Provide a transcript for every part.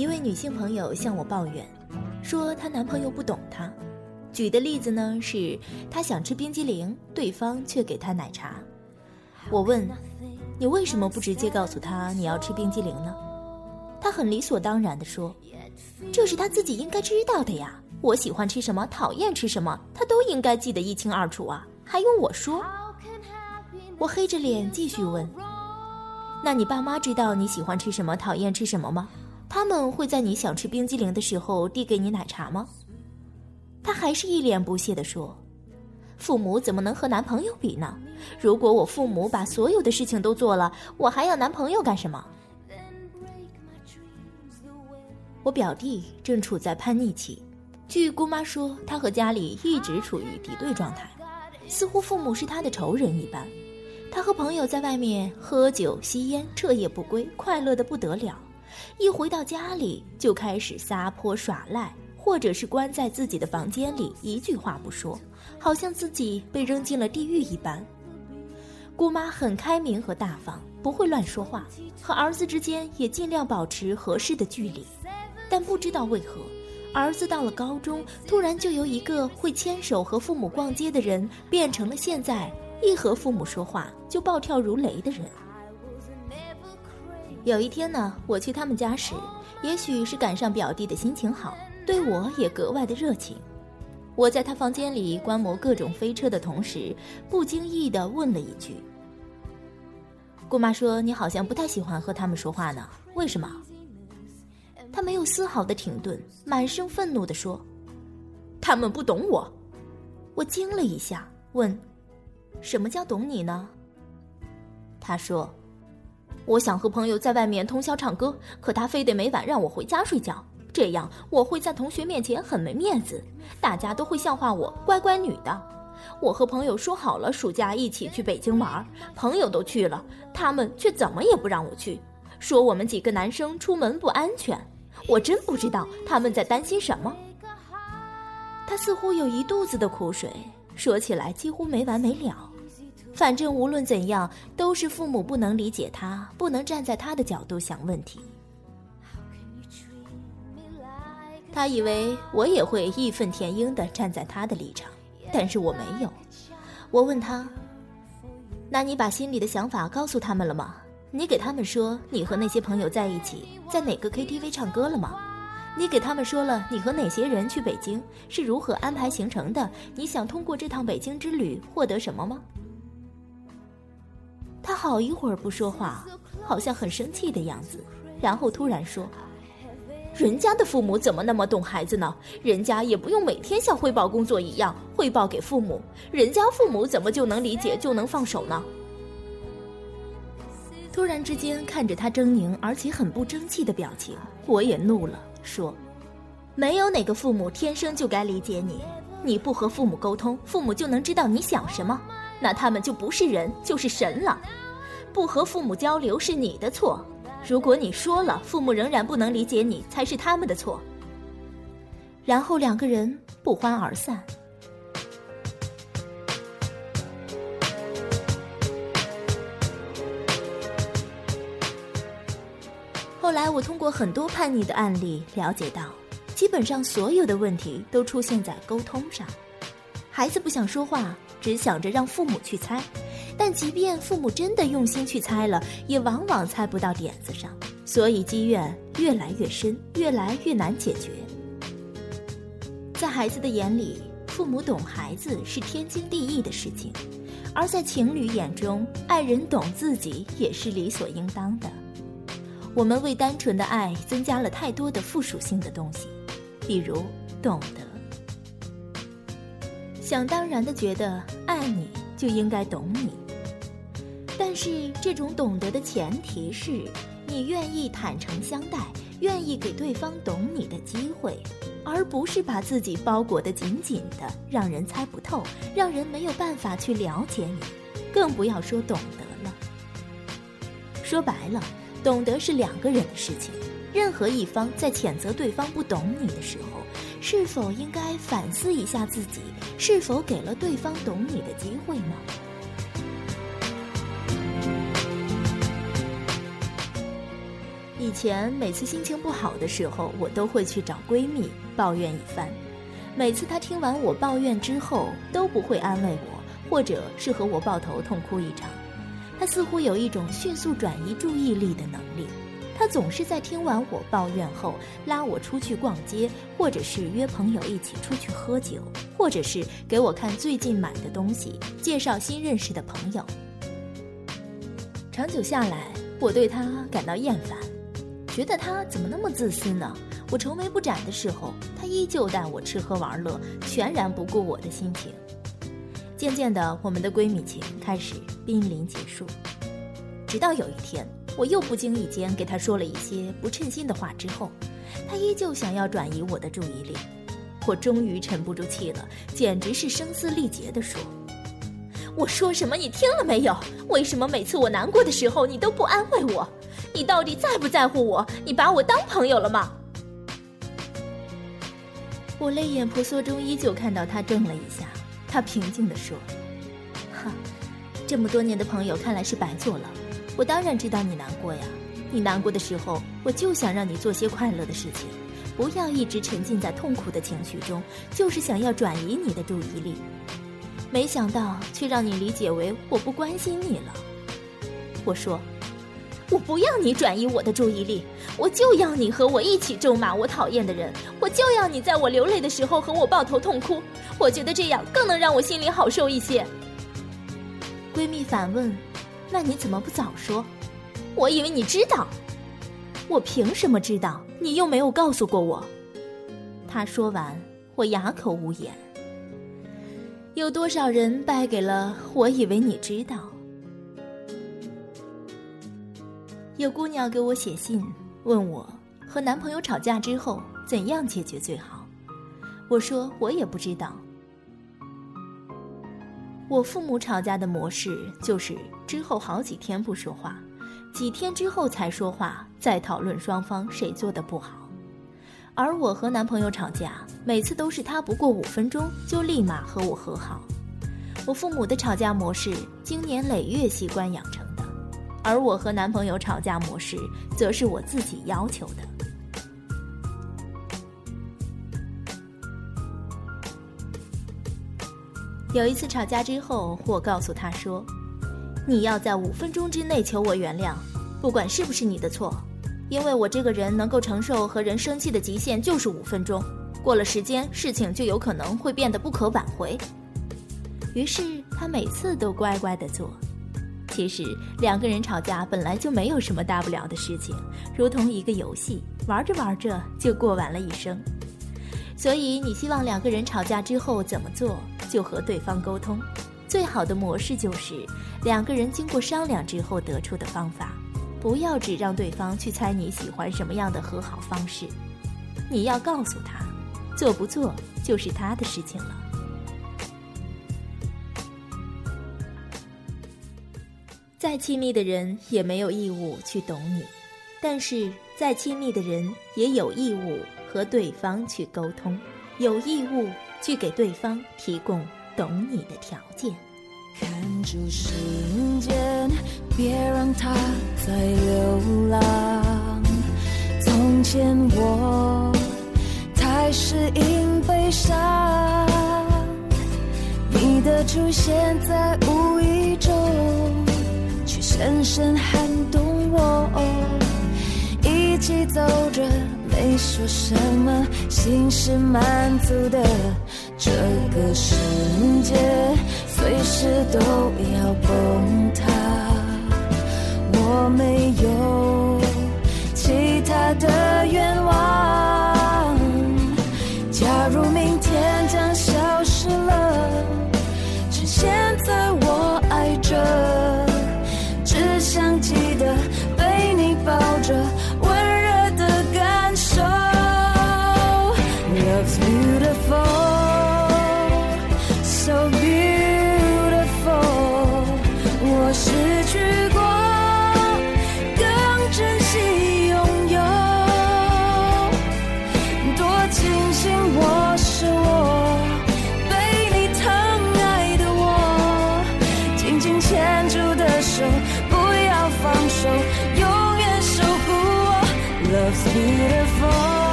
一位女性朋友向我抱怨，说她男朋友不懂她。举的例子呢是，她想吃冰激凌，对方却给她奶茶。我问，你为什么不直接告诉他你要吃冰激凌呢？她很理所当然地说，这是他自己应该知道的呀。我喜欢吃什么，讨厌吃什么，他都应该记得一清二楚啊，还用我说？我黑着脸继续问，那你爸妈知道你喜欢吃什么，讨厌吃什么吗？他们会在你想吃冰激凌的时候递给你奶茶吗？他还是一脸不屑地说：“父母怎么能和男朋友比呢？如果我父母把所有的事情都做了，我还要男朋友干什么？”我表弟正处在叛逆期，据姑妈说，他和家里一直处于敌对状态，似乎父母是他的仇人一般。他和朋友在外面喝酒吸烟，彻夜不归，快乐的不得了。一回到家里就开始撒泼耍赖，或者是关在自己的房间里一句话不说，好像自己被扔进了地狱一般。姑妈很开明和大方，不会乱说话，和儿子之间也尽量保持合适的距离。但不知道为何，儿子到了高中，突然就由一个会牵手和父母逛街的人，变成了现在一和父母说话就暴跳如雷的人。有一天呢，我去他们家时，也许是赶上表弟的心情好，对我也格外的热情。我在他房间里观摩各种飞车的同时，不经意地问了一句：“姑妈说你好像不太喜欢和他们说话呢，为什么？”他没有丝毫的停顿，满声愤怒地说：“他们不懂我。”我惊了一下，问：“什么叫懂你呢？”他说。我想和朋友在外面通宵唱歌，可他非得每晚让我回家睡觉，这样我会在同学面前很没面子，大家都会笑话我乖乖女的。我和朋友说好了暑假一起去北京玩，朋友都去了，他们却怎么也不让我去，说我们几个男生出门不安全。我真不知道他们在担心什么。他似乎有一肚子的苦水，说起来几乎没完没了。反正无论怎样，都是父母不能理解他，不能站在他的角度想问题。他以为我也会义愤填膺地站在他的立场，但是我没有。我问他：“那你把心里的想法告诉他们了吗？你给他们说你和那些朋友在一起，在哪个 KTV 唱歌了吗？你给他们说了你和哪些人去北京，是如何安排行程的？你想通过这趟北京之旅获得什么吗？”他好一会儿不说话，好像很生气的样子，然后突然说：“人家的父母怎么那么懂孩子呢？人家也不用每天像汇报工作一样汇报给父母，人家父母怎么就能理解就能放手呢？”突然之间看着他狰狞而且很不争气的表情，我也怒了，说：“没有哪个父母天生就该理解你，你不和父母沟通，父母就能知道你想什么。”那他们就不是人，就是神了。不和父母交流是你的错。如果你说了，父母仍然不能理解你，才是他们的错。然后两个人不欢而散。后来我通过很多叛逆的案例了解到，基本上所有的问题都出现在沟通上。孩子不想说话。只想着让父母去猜，但即便父母真的用心去猜了，也往往猜不到点子上，所以积怨越来越深，越来越难解决。在孩子的眼里，父母懂孩子是天经地义的事情，而在情侣眼中，爱人懂自己也是理所应当的。我们为单纯的爱增加了太多的附属性的东西，比如懂得。想当然的觉得爱你就应该懂你，但是这种懂得的前提是你愿意坦诚相待，愿意给对方懂你的机会，而不是把自己包裹得紧紧的，让人猜不透，让人没有办法去了解你，更不要说懂得了。说白了，懂得是两个人的事情，任何一方在谴责对方不懂你的时候。是否应该反思一下自己？是否给了对方懂你的机会呢？以前每次心情不好的时候，我都会去找闺蜜抱怨一番。每次她听完我抱怨之后，都不会安慰我，或者是和我抱头痛哭一场。她似乎有一种迅速转移注意力的能力。他总是在听完我抱怨后，拉我出去逛街，或者是约朋友一起出去喝酒，或者是给我看最近买的东西，介绍新认识的朋友。长久下来，我对他感到厌烦。觉得他怎么那么自私呢？我愁眉不展的时候，他依旧带我吃喝玩乐，全然不顾我的心情。渐渐的，我们的闺蜜情开始濒临结束。直到有一天，我又不经意间给他说了一些不称心的话之后，他依旧想要转移我的注意力。我终于沉不住气了，简直是声嘶力竭地说：“我说什么你听了没有？为什么每次我难过的时候，你都不安慰我？”你到底在不在乎我？你把我当朋友了吗？我泪眼婆娑中依旧看到他怔了一下，他平静地说：“哈，这么多年的朋友看来是白做了。我当然知道你难过呀，你难过的时候，我就想让你做些快乐的事情，不要一直沉浸在痛苦的情绪中，就是想要转移你的注意力。没想到却让你理解为我不关心你了。”我说。我不要你转移我的注意力，我就要你和我一起咒骂我讨厌的人，我就要你在我流泪的时候和我抱头痛哭，我觉得这样更能让我心里好受一些。闺蜜反问：“那你怎么不早说？我以为你知道，我凭什么知道？你又没有告诉过我。”他说完，我哑口无言。有多少人败给了我以为你知道？有姑娘给我写信，问我和男朋友吵架之后怎样解决最好。我说我也不知道。我父母吵架的模式就是之后好几天不说话，几天之后才说话，再讨论双方谁做的不好。而我和男朋友吵架，每次都是他不过五分钟就立马和我和好。我父母的吵架模式，经年累月习惯养成的。而我和男朋友吵架模式，则是我自己要求的。有一次吵架之后，我告诉他说：“你要在五分钟之内求我原谅，不管是不是你的错，因为我这个人能够承受和人生气的极限就是五分钟，过了时间，事情就有可能会变得不可挽回。”于是他每次都乖乖的做。其实两个人吵架本来就没有什么大不了的事情，如同一个游戏，玩着玩着就过完了一生。所以你希望两个人吵架之后怎么做，就和对方沟通。最好的模式就是两个人经过商量之后得出的方法，不要只让对方去猜你喜欢什么样的和好方式。你要告诉他，做不做就是他的事情了。再亲密的人也没有义务去懂你，但是再亲密的人也有义务和对方去沟通，有义务去给对方提供懂你的条件。看住时间，别让它再流浪。从前我太适应悲伤，你的出现在无意中。却深深撼动我，一起走着，没说什么，心是满足的。这个世界随时都要崩塌，我没有其他的愿望。假如明天将消失了，趁现在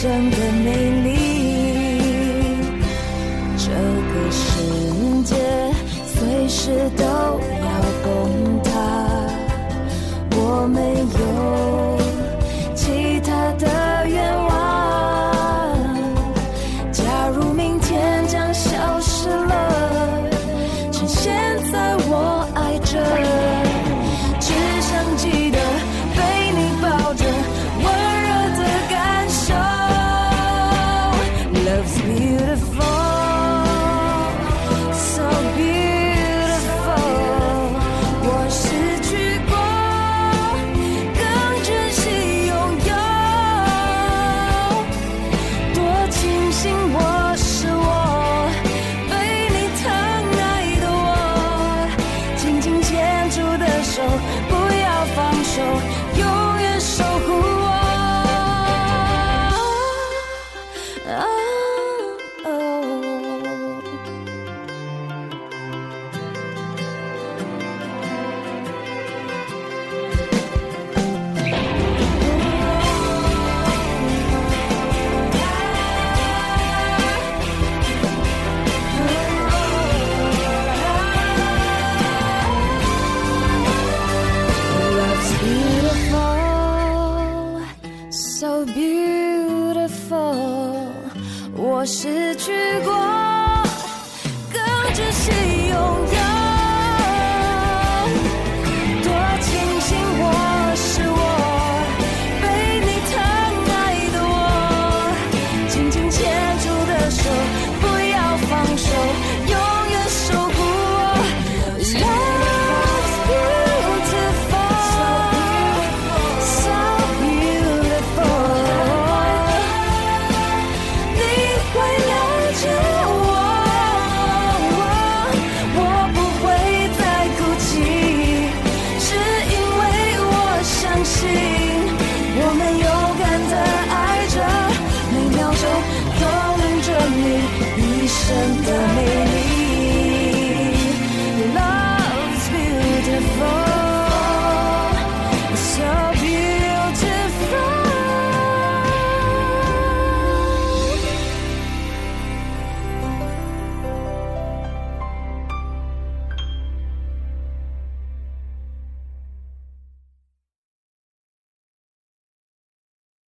真的美丽。这个世界随时都 beautiful 我失去过更珍惜拥有。me.